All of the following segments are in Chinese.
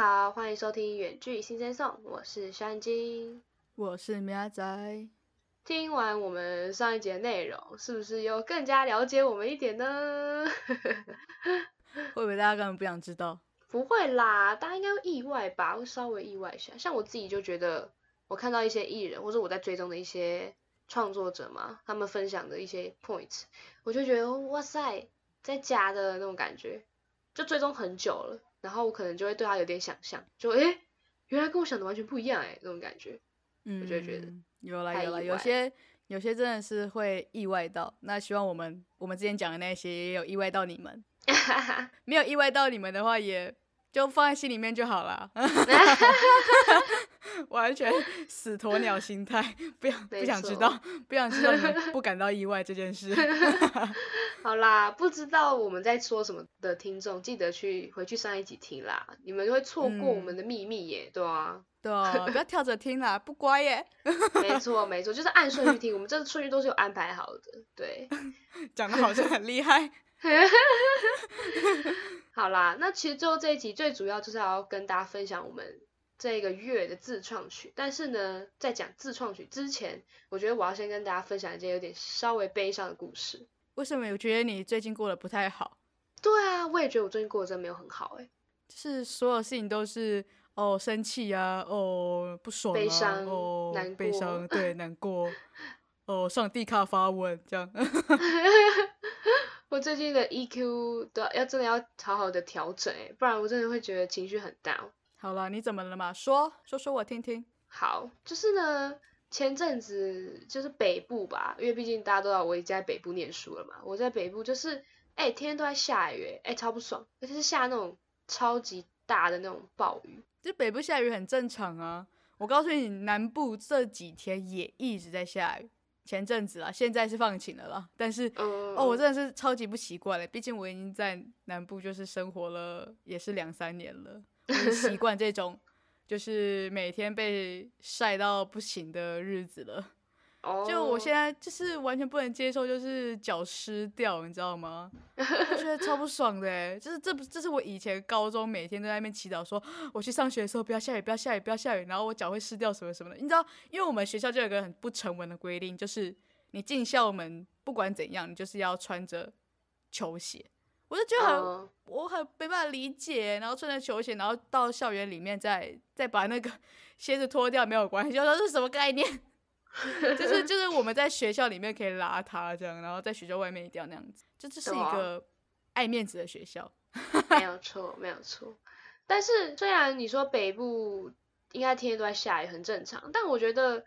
好，欢迎收听《远距新生颂》，我是山金。我是喵仔。听完我们上一节内容，是不是又更加了解我们一点呢？会不会大家根本不想知道？不会啦，大家应该会意外吧，会稍微意外一下。像我自己就觉得，我看到一些艺人或者我在追踪的一些创作者嘛，他们分享的一些 points，我就觉得哇塞，在家的那种感觉，就追踪很久了，然后我可能就会对他有点想象，就诶，原来跟我想的完全不一样诶，那种感觉，嗯，我就觉得有了有了，有些有些真的是会意外到。那希望我们我们之前讲的那些也有意外到你们，没有意外到你们的话，也就放在心里面就好了。完全 死鸵鸟心态，不想不想知道，不想知道你们不感到意外这件事。好啦，不知道我们在说什么的听众，记得去回去上一集听啦，你们会错过我们的秘密耶，对啊，对啊，不要跳着听啦，不乖耶。没错没错，就是按顺序听，我们这个顺序都是有安排好的，对。讲的好像很厉害。好啦，那其实最后这一集最主要就是要跟大家分享我们这个月的自创曲。但是呢，在讲自创曲之前，我觉得我要先跟大家分享一件有点稍微悲伤的故事。为什么我觉得你最近过得不太好？对啊，我也觉得我最近过得真的没有很好哎、就是所有事情都是哦生气啊，哦不爽啊，悲伤哦难悲过伤对 难过，哦上帝卡发文这样。我最近的 EQ 都要要真的要好好的调整哎、不然我真的会觉得情绪很 down。好了，你怎么了嘛？说说说我听听。好，就是呢，前阵子就是北部吧，因为毕竟大家都知道我已经在北部念书了嘛。我在北部就是，哎、天天都在下雨、欸，哎、超不爽，而且是下那种超级大的那种暴雨。就北部下雨很正常啊。我告诉你，南部这几天也一直在下雨。前阵子啦，现在是放晴了啦。但是嗯，哦，我真的是超级不习惯了，毕竟我已经在南部就是生活了也是两三年了，习惯这种就是每天被晒到不行的日子了。哦，就我现在就是完全不能接受，就是脚湿掉，你知道吗？我觉得超不爽的欸，就是这不这是我以前高中每天都在那边祈祷说，我去上学的时候不要下雨，不要下雨，不要下雨，然后我脚会湿掉什么什么的。你知道，因为我们学校就有个很不成文的规定，就是你进校门不管怎样，你就是要穿着球鞋。我就觉得很嗯我很没办法理解，然后穿着球鞋，然后到校园里面再再把那个 鞋子脱掉没有关系，就说什么概念？就是就是我们在学校里面可以邋遢这样，然后在学校外面一定要那样子，就这是一个爱面子的学校。没有 错，没有错。但是虽然你说北部应该天天都在下雨，很正常，但我觉得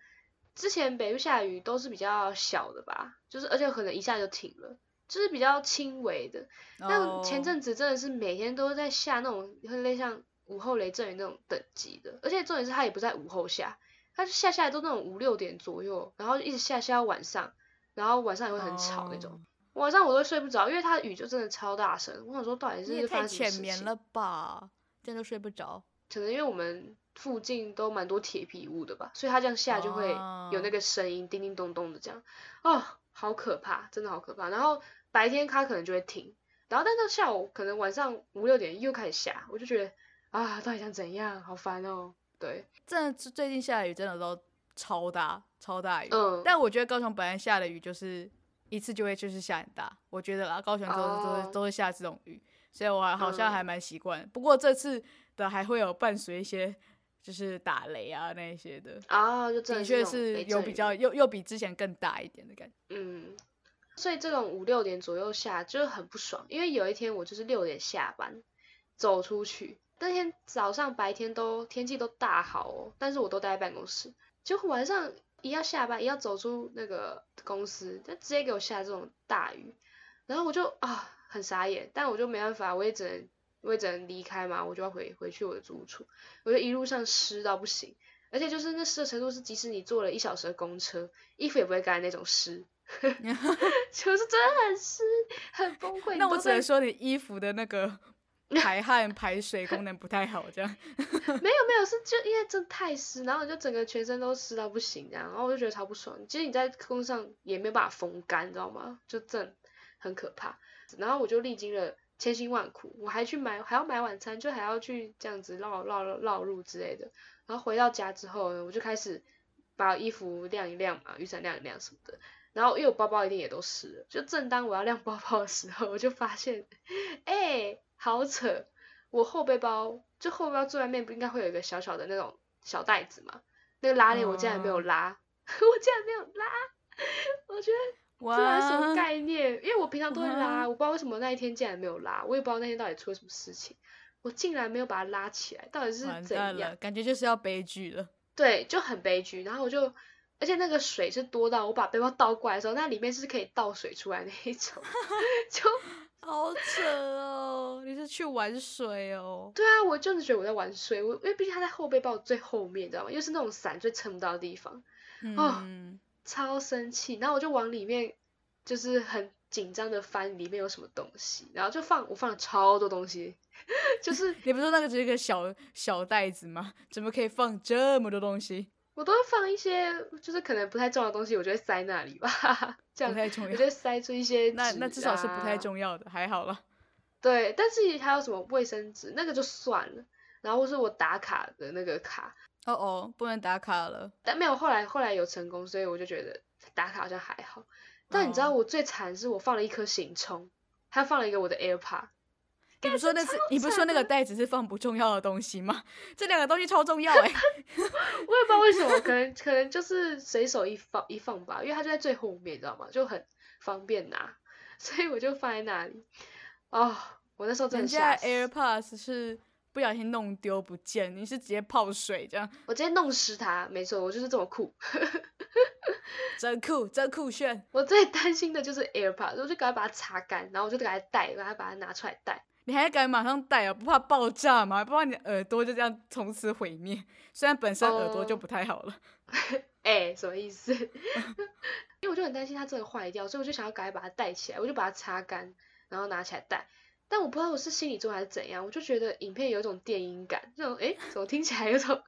之前北部下雨都是比较小的吧，就是而且可能一下就停了，就是比较轻微的。但前哦阵子真的是每天都在下那种很类像午后雷阵雨那种等级的，而且重点是它也不在午后下，它就下下来都那种五六点左右，然后一直下下到晚上，然后晚上也会很吵那种。哦晚上我都睡不着，因为它的雨就真的超大声。我想说，到底是发生什么事情？浅眠了吧，这样就睡不着。可能因为我们附近都蛮多铁皮屋的吧，所以它这样下就会有那哦个声音，叮叮咚咚的这样，哦，好可怕，真的好可怕。然后白天它可能就会停，然后但到下午可能晚上五六点又开始下，我就觉得啊，到底想怎样，好烦哦。对，真的是最近下的雨真的都超大超大雨，嗯，但我觉得高雄本来下的雨就是一次就会就是下很大，我觉得啦，高雄都是、都都是下这种雨，所以我还好像嗯还蛮习惯。不过这次的还会有伴随一些就是打雷啊那一些的，啊，就真的确是有比较又又比之前更大一点的感觉。嗯，所以这种五六点左右下就是很不爽，因为有一天我就是六点下班走出去，那天早上白天都天气都大好哦，但是我都待在办公室，结果晚上一要下班一要走出那个公司，就直接给我下这种大雨，然后我就啊很傻眼，但我就没办法，我也只能我也只能离开嘛，我就要回回去我的住处，我就一路上湿到不行。而且就是那湿的程度是，即使你坐了一小时的公车，衣服也不会干那种湿，就是真的很湿，很崩溃。那我只能说你衣服的那个 排汗排水功能不太好，这样。没有没有，是就因为真的太湿，然后你就整个全身都湿到不行这样，然后我就觉得超不爽。其实你在公路上也没有办法风干，你知道吗？就真的很可怕。然后我就历经了千辛万苦，我还去买还要买晚餐，就还要去这样子绕绕绕路之类的。然后回到家之后呢，我就开始把衣服晾一晾嘛，雨伞晾一晾什么的。然后因为我包包一定也都湿了，就正当我要晾包包的时候，我就发现，哎，好扯！我后背包就后背包最外面不应该会有一个小小的那种小袋子嘛？那个拉链我竟然没有拉，我竟然没有拉，我觉得。这是什么概念？因为我平常都会拉，我不知道为什么那一天竟然没有拉，我也不知道那天到底出了什么事情，我竟然没有把它拉起来，到底是怎样？感觉就是要悲剧了。对，就很悲剧。然后我就，而且那个水是多到我把背包倒过来的时候，那里面是可以倒水出来那一种，就好扯哦！你是去玩水哦？对啊，我就是觉得我在玩水，我因为毕竟它在后背包最后面，你知道吗？又是那种伞最撑不到的地方，哦。超生气，然后我就往里面，就是很紧张的翻里面有什么东西，然后就放我放了超多东西，就是你不是说那个只是一个小小袋子吗？怎么可以放这么多东西？我都会放一些，就是可能不太重要的东西，我就会塞那里吧。这样不太重要，我就塞出一些那那至少是不太重要的，还好了。对，但是还有什么卫生纸，那个就算了。然后是我打卡的那个卡。哦哦，不能打卡了。但没有，后来后来有成功，所以我就觉得打卡好像还好。但你知道我最惨是我放了一颗行充，还放了一个我的 AirPod。你不说那是你不说那个袋子是放不重要的东西吗？这两个东西超重要哎！我也不知道为什么，可能可能就是随手一放一放吧，因为它就在最后面，你知道吗？就很方便拿，所以我就放在那里。哦，我那时候真的吓死。AirPods 是。不小心弄丢不见，你是直接泡水这样？我直接弄湿它，没错，我就是这么酷，真酷，真酷炫。我最担心的就是 AirPods，我就赶快把它擦干，然后我就赶快戴，赶快把它拿出来戴。你还敢马上戴啊？不怕爆炸吗？不怕你耳朵就这样从此毁灭？虽然本身耳朵就不太好了。哎，什么意思？因为我就很担心它真的坏掉，所以我就想要赶快把它戴起来，我就把它擦干，然后拿起来戴。但我不知道我是心理作还是怎样，我就觉得影片有一种电音感，这种哎，怎么听起来有种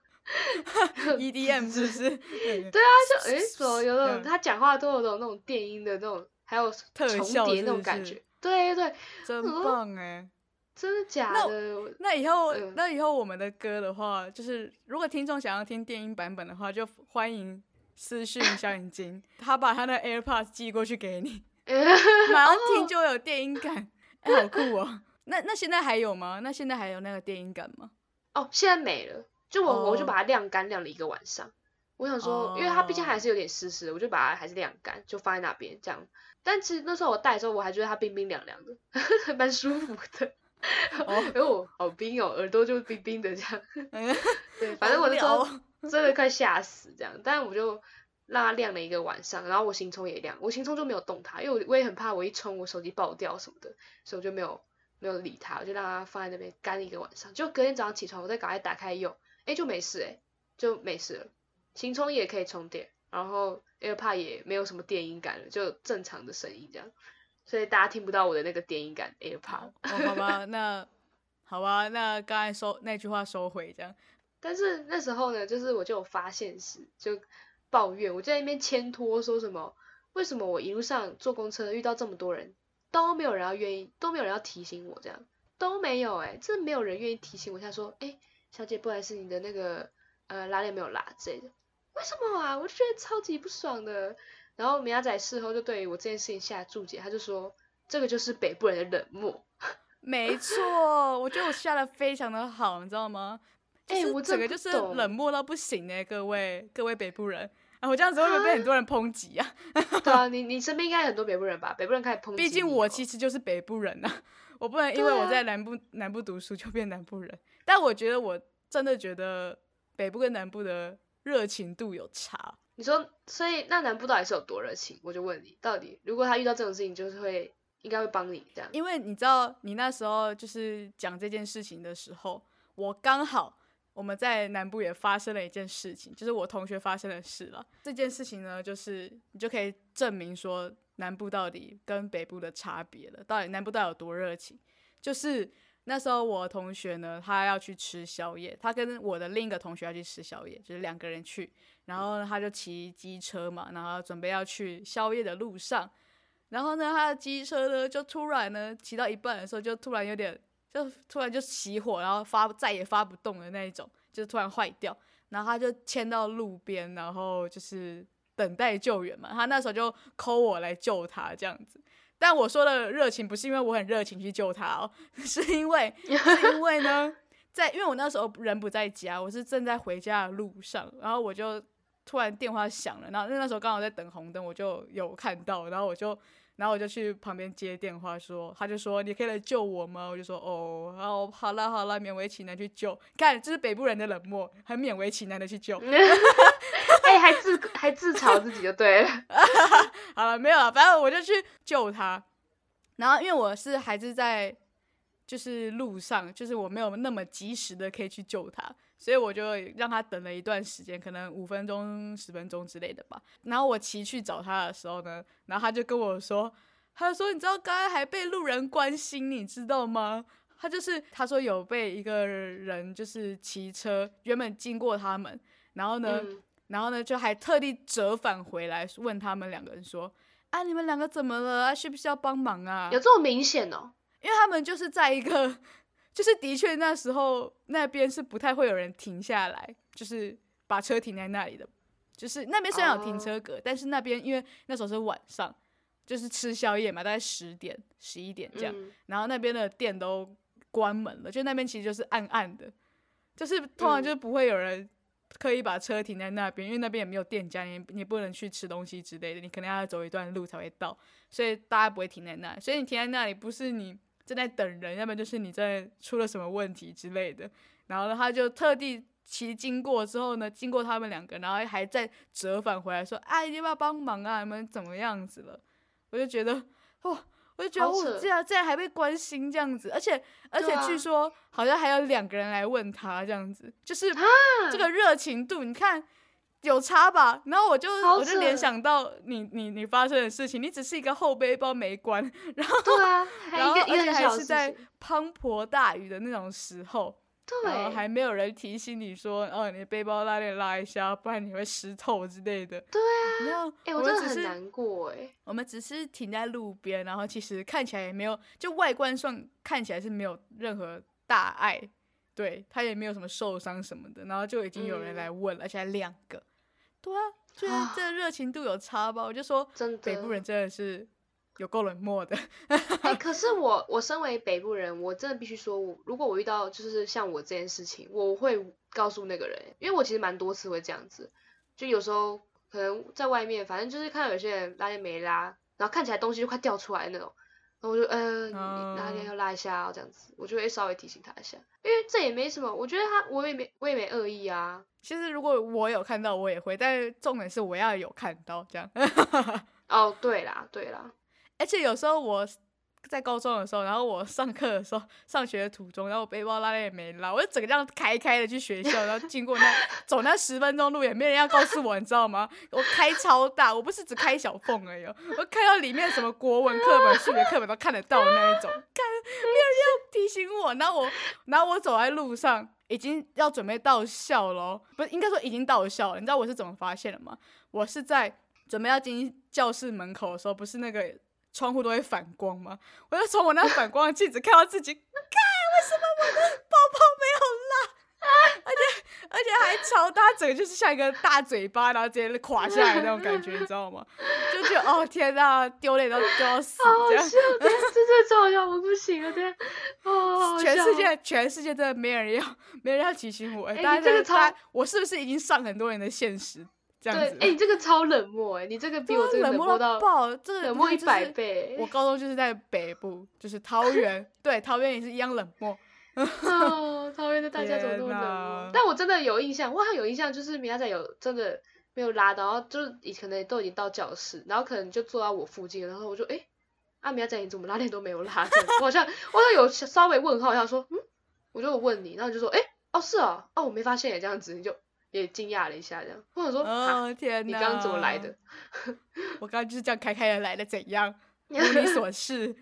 EDM 是不是？对啊，就哎，怎么有种他讲话都有种那种电音的那种，还有重叠那种感觉。对对，真棒哎！真的假的？那以后那以后我们的歌的话，就是如果听众想要听电音版本的话，就欢迎私讯小眼睛，他把他的 AirPods 寄过去给你，马上听就有电音感。好酷哦！那那现在还有吗？那现在还有那个电音感吗？哦，现在没了。就我我就把它晾干，晾了一个晚上。我想说，因为它毕竟还是有点湿湿的，我就把它还是晾干，就放在那边这样。但其实那时候我戴的时候，我还觉得它冰冰凉凉的，蛮舒服的。哦，呦，好冰哦，耳朵就冰冰的这样。对，反正我那时候真的快吓死这样，但我就。让它亮了一个晚上，然后我行充也亮，我行充就没有动它，因为我我也很怕我一充我手机爆掉什么的，所以我就没有没有理它，我就让它放在那边干一个晚上，就隔天早上起床我再赶快打开用，哎就没事哎就没事了，行充也可以充电，然后 AirPod 也没有什么电音感了，就正常的声音这样，所以大家听不到我的那个电音感 AirPod。好吧，那好吧，那刚才收那句话收回这样，但是那时候呢，就是我就有发现时就。抱怨，我在那边牵拖，说什么？为什么我一路上坐公车遇到这么多人，都没有人要愿意，都没有人要提醒我，这样都没有哎，真的没有人愿意提醒我。他说：“哎，小姐，不好意思，你的那个呃拉链没有拉之类的。”为什么啊？我就觉得超级不爽的。然后米亚仔事后就对于我这件事情下注解，他就说：“这个就是北部人的冷漠。”没错，我觉得我下的非常的好，你知道吗？哎，我整个就是冷漠到不行哎，各位各位北部人啊。我这样子会不会被很多人抨击啊？对啊，你 你身边应该很多北部人吧？北部人开始抨击。毕竟我其实就是北部人呐，我不能因为我在南部南部读书就变南部人。但我觉得我真的觉得北部跟南部的热情度有差。你说，所以那南部到底是有多热情？我就问你，到底如果他遇到这种事情，就是会应该会帮你这样？因为你知道，你那时候就是讲这件事情的时候，我刚好。我们在南部也发生了一件事情，就是我同学发生的事了。这件事情呢，就是你就可以证明说南部到底跟北部的差别了，到底南部到底有多热情。就是那时候我同学呢，他要去吃宵夜，他跟我的另一个同学要去吃宵夜，就是两个人去，然后他就骑机车嘛，然后准备要去宵夜的路上，然后呢，他的机车呢就突然呢骑到一半的时候，就突然有点，就突然就熄火，然后发再也发不动的那一种，就突然坏掉。然后他就牵到路边，然后就是等待救援嘛。他那时候就抠我来救他这样子。但我说的热情不是因为我很热情去救他哦，是因为 是因为呢，在因为我那时候人不在家，我是正在回家的路上，然后我就突然电话响了，然后那时候刚好在等红灯，我就有看到，然后我就。然后我就去旁边接电话，说，他就说你可以来救我吗？我就说哦，然后好了好了，勉为其难去救。看，这是北部人的冷漠，很勉为其难的去救。哎，还自还自嘲自己就对了。好了，没有了，反正我就去救他。然后因为我是还是在就是路上，就是我没有那么及时的可以去救他。所以我就让他等了一段时间，可能五分钟、十分钟之类的吧。然后我骑去找他的时候呢，然后他就跟我说：“他说你知道刚才还被路人关心，你知道吗？他就是他说有被一个人就是骑车原本经过他们，然后呢，然后呢就还特地折返回来问他们两个人说：啊，你们两个怎么了？啊，需不需要帮忙啊？有这么明显哦？因为他们就是在一个。”就是的确，那时候那边是不太会有人停下来，就是把车停在那里的。就是那边虽然有停车格，但是那边因为那时候是晚上，就是吃宵夜嘛，大概十点、十一点这样，然后那边的店都关门了，就那边其实就是暗暗的，就是通常就不会有人可以把车停在那边，因为那边也没有店家，你你不能去吃东西之类的，你可能要走一段路才会到，所以大家不会停在那。所以你停在那里，不是你。正在等人，要么就是你在出了什么问题之类的。然后呢，他就特地骑经过之后呢，经过他们两个，然后还在折返回来说：“哎，要不要帮忙啊？你们怎么样子了？”我就觉得，哦，我就觉得，我，这样这样还被关心这样子，而且而且据说好像还有两个人来问他这样子，就是这个热情度，你看。有差吧？然后我就我就联想到你你你发生的事情，你只是一个后背包没关，然后对啊，然后而且还是在滂沱大雨的那种时候，对，还没有人提醒你说，哦，你背包拉链拉一下，不然你会湿透之类的。对啊，然后哎，我真的很难过哎。我们只是停在路边，然后其实看起来也没有，就外观上看起来是没有任何大碍，对他也没有什么受伤什么的，然后就已经有人来问了，而且还两个。对啊，就是这热情度有差吧？我就说，真北部人真的是有够冷漠的。哎，可是我我身为北部人，我真的必须说，我如果我遇到就是像我这件事情，我会告诉那个人，因为我其实蛮多次会这样子，就有时候可能在外面，反正就是看到有些人拉链没拉，然后看起来东西就快掉出来那种。然后我就嗯，拉链要拉一下这样子，我就会稍微提醒他一下，因为这也没什么，我觉得他我也没我也没恶意啊。其实如果我有看到，我也会，但是重点是我要有看到这样。哦，对啦对啦，而且有时候我。在高中的时候，然后我上课的时候，上学的途中，然后我背包拉链也没拉，我就整个这样开开的去学校，然后经过那走那十分钟路，也没人要告诉我，你知道吗？我开超大，我不是只开小缝而已，我开到里面什么国文课本、数学课本都看得到那一种，看没有人要提醒我，然后我，然后我走在路上，已经要准备到校了，不是应该说已经到校了，你知道我是怎么发现的吗？我是在准备要进教室门口的时候，不是那个。窗户都会反光吗？我就从我那反光的镜子看到自己，看为什么我的包包没有拉，而且而且还超大，整个就是像一个大嘴巴，然后直接垮下来那种感觉，你知道吗？就觉得哦天哪，丢脸都丢到死这样，这这超好笑，我不行了，天，哦，全世界全世界真的没人要，没人要提醒我，大家这个超，我是不是已经上很多人的现实？对，哎，你这个超冷漠，哎，你这个比我这个冷漠到爆，这个冷漠一百倍。我高中就是在北部，就是桃 园，对，桃园也是一样冷漠。哦，桃园的大家怎么那么冷漠？但我真的有印象，我好像有印象，就是米亚仔有真的没有拉到，然后就是你可能都已经到教室，然后可能就坐到我附近，然后我就哎，阿米亚仔你怎么拉链都没有拉？我好像我好像有稍微问号，想说嗯，我就问你，然后就说哎，哦是啊，哦我没发现也这样子，你就。也惊讶了一下，这样，或者说，哦天哪，你刚刚怎么来的？我刚刚就是这样开开的来的，怎样？如你所示，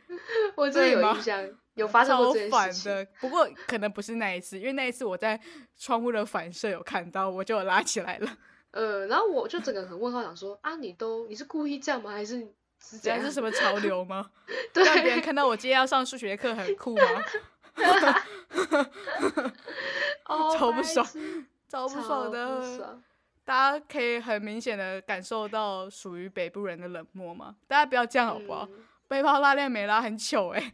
我真的有印象，有发生过这件事的，不过可能不是那一次，因为那一次我在窗户的反射有看到，我就拉起来了。呃，然后我就整个很问号，想说啊，你都你是故意这样吗？还是是这样是什么潮流吗？对，让别人看到我今天要上数学课很酷吗？哦超不爽超不爽的。爽 大家可以很明显的感受到属于北部人的冷漠吗？大家不要这样好不好？嗯背包拉链没拉很糗哎、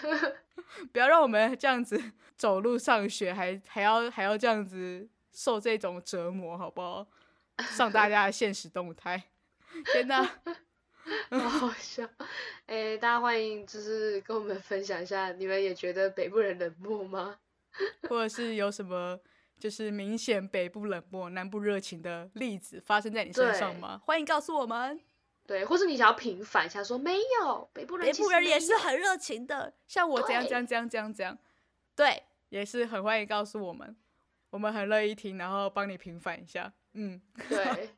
不要让我们这样子走路上学，还还要还要这样子受这种折磨，好不好？上大家的现实动态，天哪！好好笑。哎、大家欢迎，就是跟我们分享一下，你们也觉得北部人冷漠吗？或者是有什么就是明显北部冷漠、南部热情的例子发生在你身上对吗？欢迎告诉我们。对，或是你想要平反一下，说没有，北部人北部人也是很热情的，像我怎样对怎样怎样怎样怎样，对，也是很欢迎告诉我们，我们很乐意听，然后帮你平反一下。嗯，对。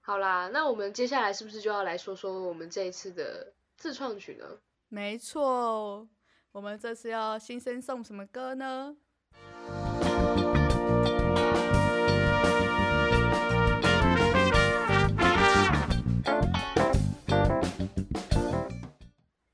好啦，那我们接下来是不是就要来说说我们这一次的自创曲呢？没错，我们这次要新生送什么歌呢？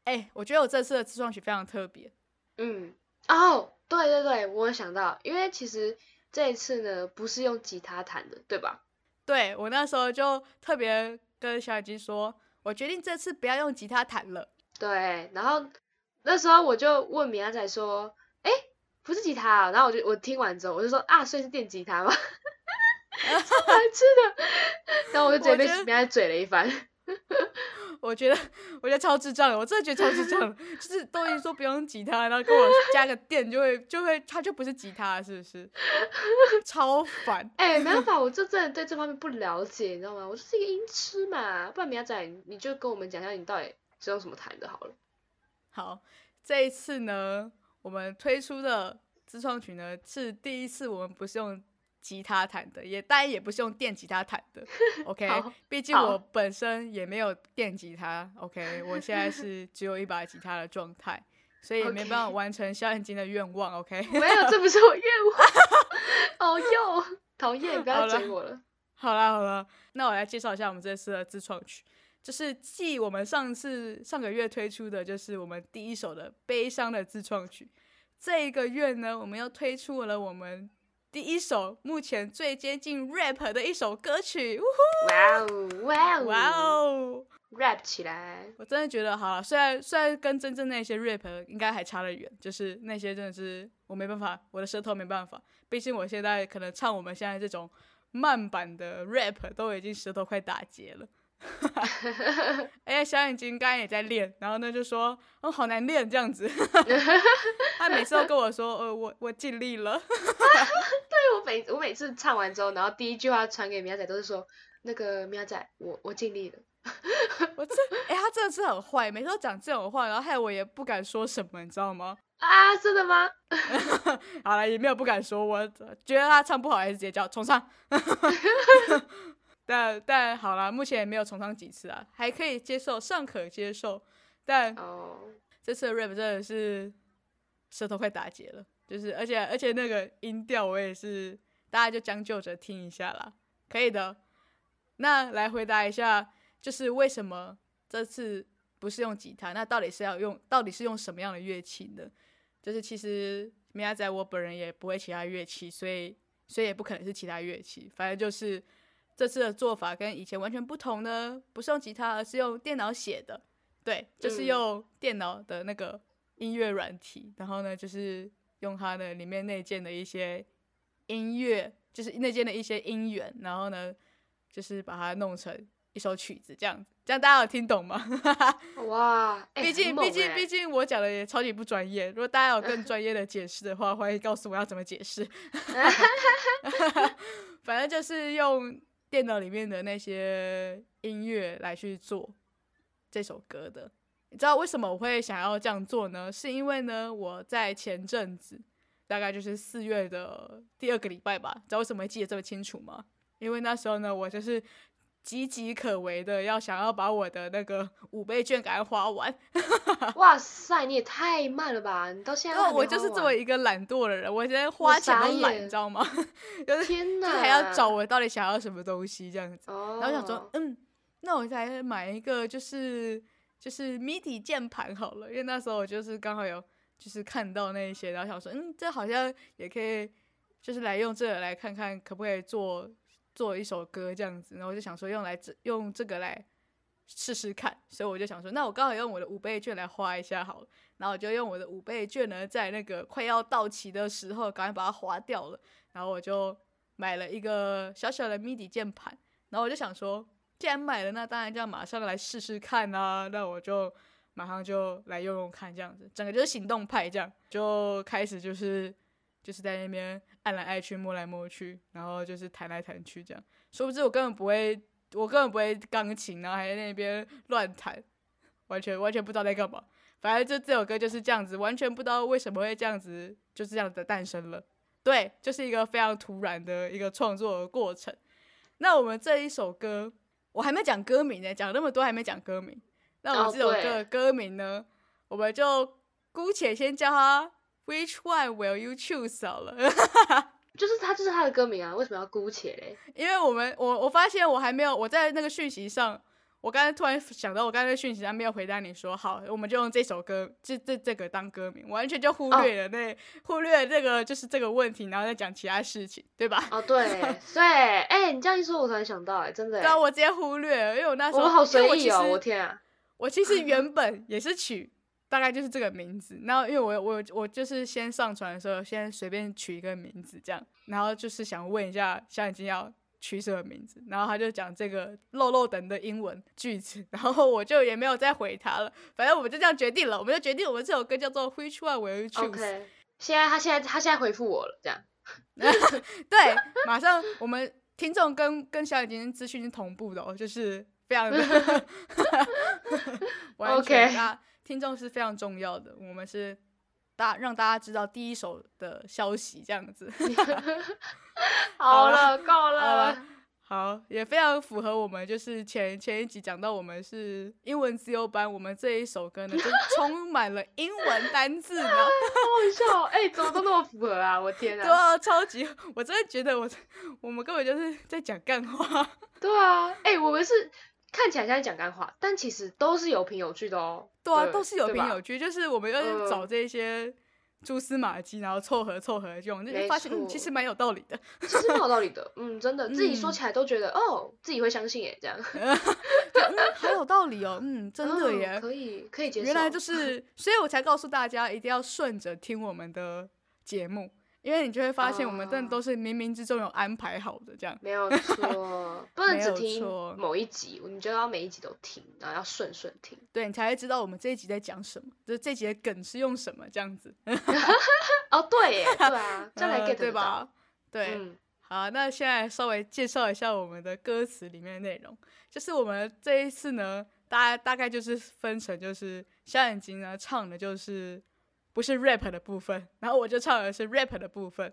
哎、我觉得我这次的自创曲非常特别。嗯，哦，对对对，我有想到，因为其实这一次呢不是用吉他弹的，对吧？对我那时候就特别跟小眼睛说，我决定这次不要用吉他弹了。对，然后那时候我就问米亚仔说：“哎，不是吉他啊？”然后我就我听完之后，我就说：“啊，所以是电吉他吗？” 超白痴的，然后我就直接被我觉得米亚仔嘴了一番。我觉得，我觉得超智障的，我真的觉得超智障，就是都已经说不用吉他，然后跟我加个电就会就会，它就不是吉他，是不是？超烦。哎，没办法，我就真的对这方面不了解，你知道吗？我就是一个音痴嘛，不然米亚仔你就跟我们讲一下你到底是用什么弹的好了。好，这一次呢，我们推出的自创曲呢是第一次，我们不是用吉他弹的，也当然也不是用电吉他弹的。OK，好毕竟我本身也没有电吉他。OK，我现在是只有一把吉他的状态，所以也没办法完成小眼睛的愿望。OK，没有，这不是我愿望。哦哟，讨厌，不要追我了。好啦好啦，那我来介绍一下我们这次的自创曲，就是继我们上次上个月推出的，就是我们第一首的悲伤的自创曲。这一个月呢，我们又推出了我们第一首目前最接近 rap 的一首歌曲。呜哇哦，哇哦，哇哦！，rap 起来。我真的觉得，好了，虽然虽然跟真正那些 rap 应该还差得远，就是那些真的是我没办法，我的舌头没办法。毕竟我现在可能唱我们现在这种慢版的 rap 都已经舌头快打结了。哎，小眼睛刚刚也在练，然后呢就说，哦，好难练这样子。他每次都跟我说，呃，我我尽力了。对我每我每次唱完之后，然后第一句话传给喵仔都是说，那个喵仔，我我尽力了。我这，哎、他真的是很坏，每次都讲这种话，然后害我也不敢说什么，你知道吗？啊，真的吗？好了，也没有不敢说，我觉得他唱不好，还是直接叫重唱。但但好了，目前也没有重唱几次啊，还可以接受，尚可接受。但哦，这次的 rap 真的是舌头快打结了，就是而且而且那个音调我也是，大家就将就着听一下啦，可以的。那来回答一下，就是为什么这次不是用吉他？那到底是要用，到底是用什么样的乐器呢？就是其实明亚仔我本人也不会其他乐器，所以所以也不可能是其他乐器，反正就是这次的做法跟以前完全不同呢，不是用吉他，而是用电脑写的。对，就是嗯用电脑的那个音乐软体，然后呢，就是用它的里面内建的一些音乐，就是内建的一些音源，然后呢，就是把它弄成一首曲子这样子。这样大家有听懂吗？哇，哎毕竟，毕竟，哎毕竟我讲的也超级不专业。如果大家有更 专业的解释的话，欢迎告诉我要怎么解释。反正就是用电脑里面的那些音乐来去做这首歌的。你知道为什么我会想要这样做呢？是因为呢，我在前阵子，大概就是四月的第二个礼拜吧，知道为什么会记得这么清楚吗？因为那时候呢，我就是岌岌可危的要想要把我的那个 五倍券赶快花完。哇塞，你也太慢了吧！你到现在我就是这么花完一个懒惰的人，我现在花钱都懒，你知道吗？就是天哪，就是还要找我到底想要什么东西这样子。哦，然后我想说，嗯，那我再买一个就是就是 MIDI 键盘好了，因为那时候我就是刚好有就是看到那一些，然后想说，嗯，这好像也可以，就是来用这个来看看可不可以做做一首歌这样子，然后我就想说用来这用这个来试试看，所以我就想说，那我刚好用我的五倍券来花一下好了，然后我就用我的五倍券呢，在那个快要到期的时候，赶快把它花掉了，然后我就买了一个小小的 MIDI 键盘，然后我就想说。既然买了，那当然就要马上来试试看啊！那我就马上就来用用看，这样子，整个就是行动派，这样就开始就是就是在那边按来按去，摸来摸去，然后就是弹来弹去，这样。殊不知我根本不会，我根本不会钢琴，然后还在那边乱弹，完全完全不知道在干嘛。反正就这首歌就是这样子，完全不知道为什么会这样子，就是这样的诞生了。对，就是一个非常突然的一个创作的过程。那我们这一首歌。我还没讲歌名呢，讲那么多还没讲歌名。那我们这首歌的歌名呢，我们就姑且先叫它 Which one will you choose 好了。就是他，就是他的歌名啊，为什么要姑且嘞？因为我们我我发现我还没有我在那个讯息上。我刚才突然想到，我刚才讯息上没有回答你说好，我们就用这首歌，这这这个当歌名，完全就忽略了那忽略了这个就是这个问题，然后再讲其他事情，对吧？哦，对 对，哎，你这样一说，我突然想到，哎，真的，对啊，我直接忽略了，因为我那时候我好随意哦，我天啊，我其实 原本也是取大概就是这个名字，然后因为我我我就是先上传的时候，先随便取一个名字这样，然后就是想问一下，小眼睛要。取什么名字？然后他就讲这个漏漏等的英文句子，然后我就也没有再回他了。反正我们就这样决定了，我们就决定我们这首歌叫做 Which One Will You Choose？现在他现在他现在回复我了，这样。对，马上我们听众跟跟小眼睛资讯是同步的哦，就是非常的 完全啊，听众是非常重要的，我们是。大让大家知道第一手的消息，这样子。好了，够了。好，也非常符合我们，就是前前一集讲到我们是英文自由班，我们这一首歌呢就充满了英文单字呢。好好笑，哎，怎么都那么符合啊？我天啊！对啊，超级，我真的觉得我我们根本就是在讲干话。对啊，哎，我们是。看起来像讲干话，但其实都是有凭有据的哦。对啊，都是有凭有据，就是我们要找这些蛛丝马迹，然后凑合凑合用，就发现嗯，其实蛮有道理的。其实蛮有道理的，嗯，真的，自己说起来都觉得哦，自己会相信耶，这样。嗯，还有道理哦，嗯，真的耶，可以可以接受。原来就 是，所以我才告诉大家一定要顺着听我们的节目。因为你就会发现，我们真的都是冥冥之中有安排好的，这样没有错，不能只听某一集，你就要每一集都听，然后要顺顺听，对你才会知道我们这一集在讲什么，就这集的梗是用什么这样子。哦，对，对啊，这样才 get 对吧？对，好，那现在稍微介绍一下我们的歌词里面的内容，就是我们这一次呢，大大概就是分成，就是小眼睛呢唱的就是。不是 rap 的部分，然后我就唱的是 rap 的部分，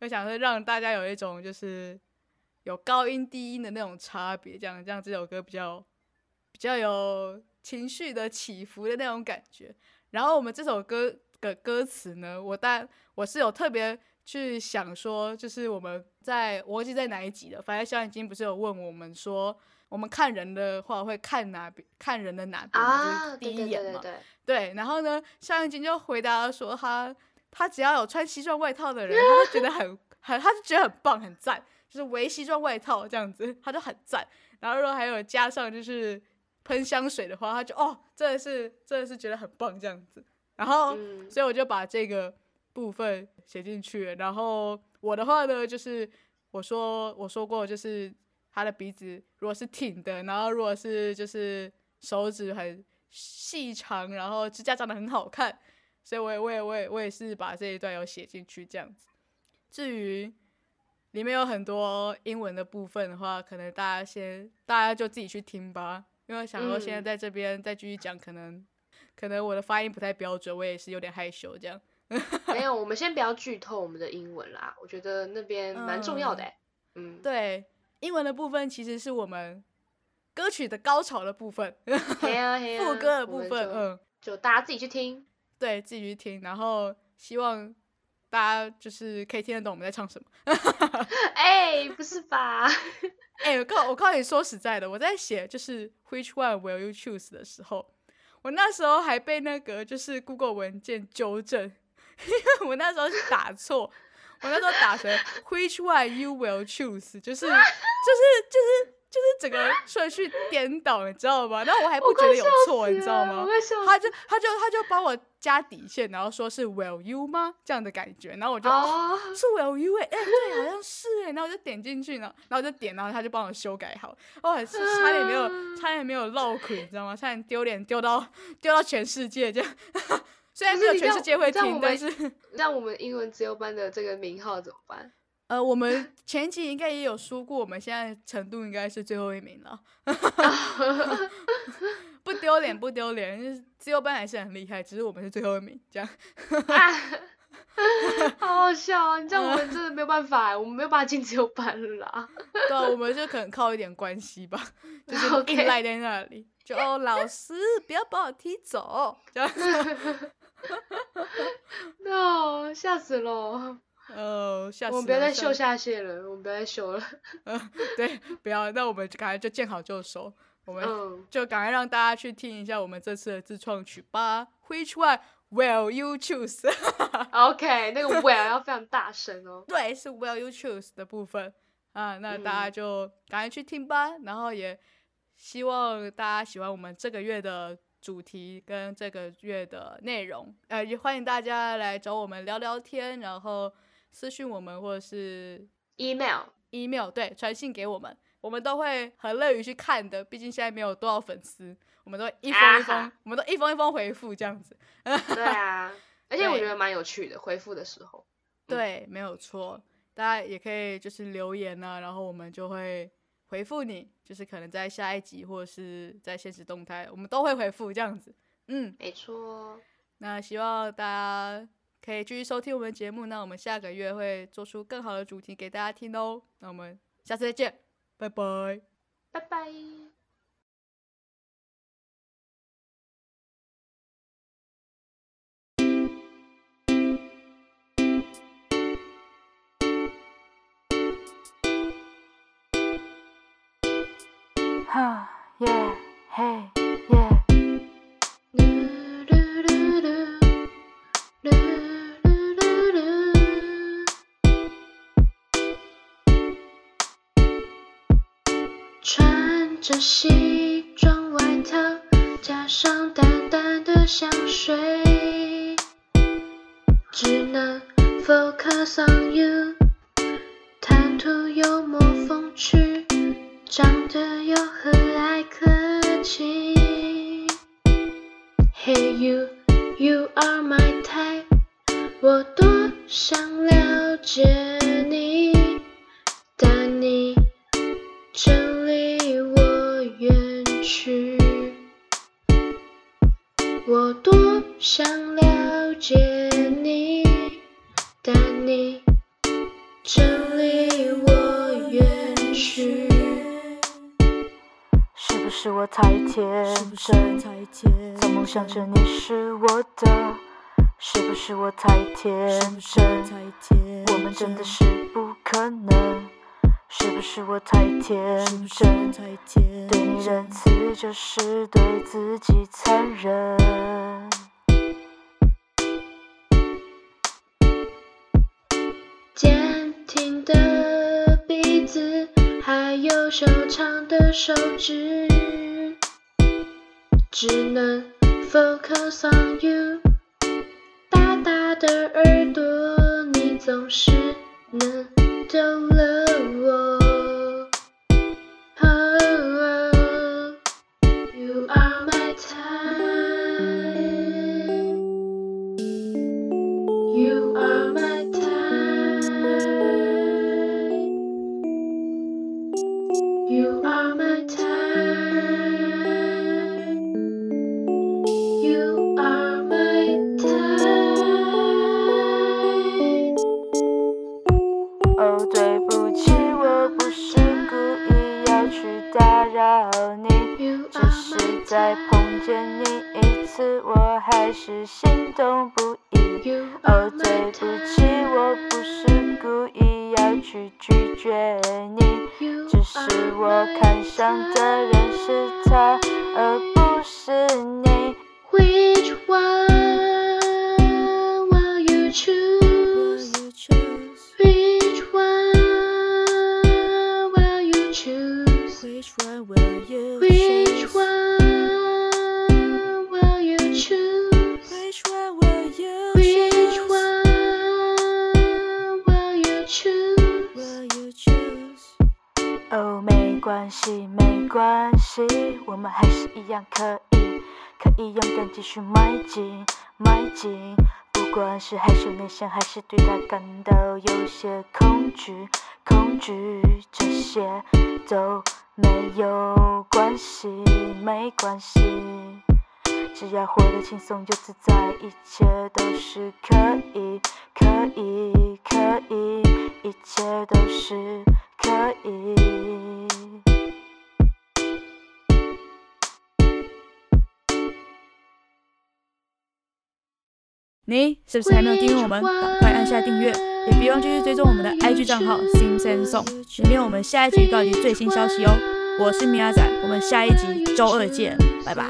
我想说让大家有一种就是有高音低音的那种差别，这样这样这首歌比较比较有情绪的起伏的那种感觉。然后我们这首歌的歌词呢，我但我是有特别去想说，就是我们在我忘记在哪一集了，反正小眼睛不是有问我们说。我们看人的话会看哪边？看人的哪边？就是第一眼嘛。对，然后呢，向眼睛就回答说，他他只要有穿西装外套的人，他就觉得很很，他就觉得很棒很赞，就是围西装外套这样子，他就很赞。然后如果还有加上就是喷香水的话，他就哦，真的是真的是觉得很棒这样子。然后，所以我就把这个部分写进去。然后我的话呢，就是我说我说过就是。他的鼻子如果是挺的，然后如果是就是手指很细长，然后指甲长得很好看，所以我也我也我也我也是把这一段有写进去这样子。至于里面有很多英文的部分的话，可能大家先大家就自己去听吧，因为想说现在在这边再继续讲，可能可能我的发音不太标准，我也是有点害羞这样。没有，我们先不要剧透我们的英文啦，我觉得那边蛮重要的。嗯，对。英文的部分其实是我们歌曲的高潮的部分，副歌的部分，嗯，就大家自己去听，对，自己去听，然后希望大家就是可以听得懂我们在唱什么。哎，不是吧？哎、我告我告诉你说实在的，我在写就是 which one will you choose 的时候，我那时候还被那个就是 Google 文件纠正，因为我那时候是打错，我那时候打成 which one you will choose，就是就是就是就是整个顺序颠倒，你知道吗？然后我还不觉得有错，你知道吗他就他就他就帮我加底线，然后说是 will you 吗？这样的感觉，然后我就、哦，是 will you 哎、欸，哎、对，好像是哎、然后我就点进去呢，然后我就点，然后他就帮我修改好，哦，是差点没有，差点没有落亏，你知道吗？差点丢脸丢到丢到全世界这样。虽然没有全世界会听，但是 让我们英文自由班的这个名号怎么办？呃，我们前集应该也有说过，我们现在程度应该是最后一名了 不丢脸不丢脸，就是自由班还是很厉害，只是我们是最后一名，这样。啊，好好笑啊！你这样我们真的没有办法，我们没有办法进自由班了啦。对啊，我们就可能靠一点关系吧，就是赖在那里，就哦，老师不要把我踢走，这样。no，吓死了！呃，下次我们不要啊再秀，下限了，我们不要再秀了。嗯对，不要，那我们就赶快就见好就收，我们嗯，就赶快让大家去听一下我们这次的自创曲吧。Which one will you choose？OK，那个 will 要非常大声哦。对，是 will you choose 的部分啊，那大家嗯就赶快去听吧。然后也希望大家喜欢我们这个月的主题跟这个月的内容，呃，也欢迎大家来找我们聊聊天，然后私信我们或者是 Email，email 对传信给我们，我们都会很乐于去看的。毕竟现在没有多少粉丝，我们都一封一封，啊我们都一封一封回复这样子。对啊，而且我觉得蛮有趣的，回复的时候。对，没有错。大家也可以就是留言啊，然后我们就会回复你，就是可能在下一集或者是在现实动态，我们都会回复这样子。嗯，没错，那希望大家可以继续收听我们的节目，那我们下个月会做出更好的主题给大家听哦。那我们下次再见，拜拜。拜拜。Huh, yeah, hey, yeah. 穿着西装外套，加上淡淡的香水，只能 focus on you。谈吐幽默风趣，长得又和蔼可亲。Hey you, you are my type，我多想了解是不是我太天真？总梦想着你是我的，是不是我太天真？我们真的是不可能，是不是我太天真？对你仁慈就是对自己残忍。坚挺的鼻子，还有修长的手指，只能 focus on you。大大的耳朵，你总是能逗乐可以勇敢继续迈进，迈进。不管是害羞内向，还是对他感到有些恐惧，恐惧，这些都没有关系，没关系。只要活得轻松又自在，一切都是可以，可以，可以，一切都是可以。你是不是还没有订阅我们？赶快按下订阅，也别忘继续追踪我们的 IG 账号 Sim Sen Song，里面有我们下一集预告及最新消息哦。我是米阿仔，我们下一集周二见，拜拜。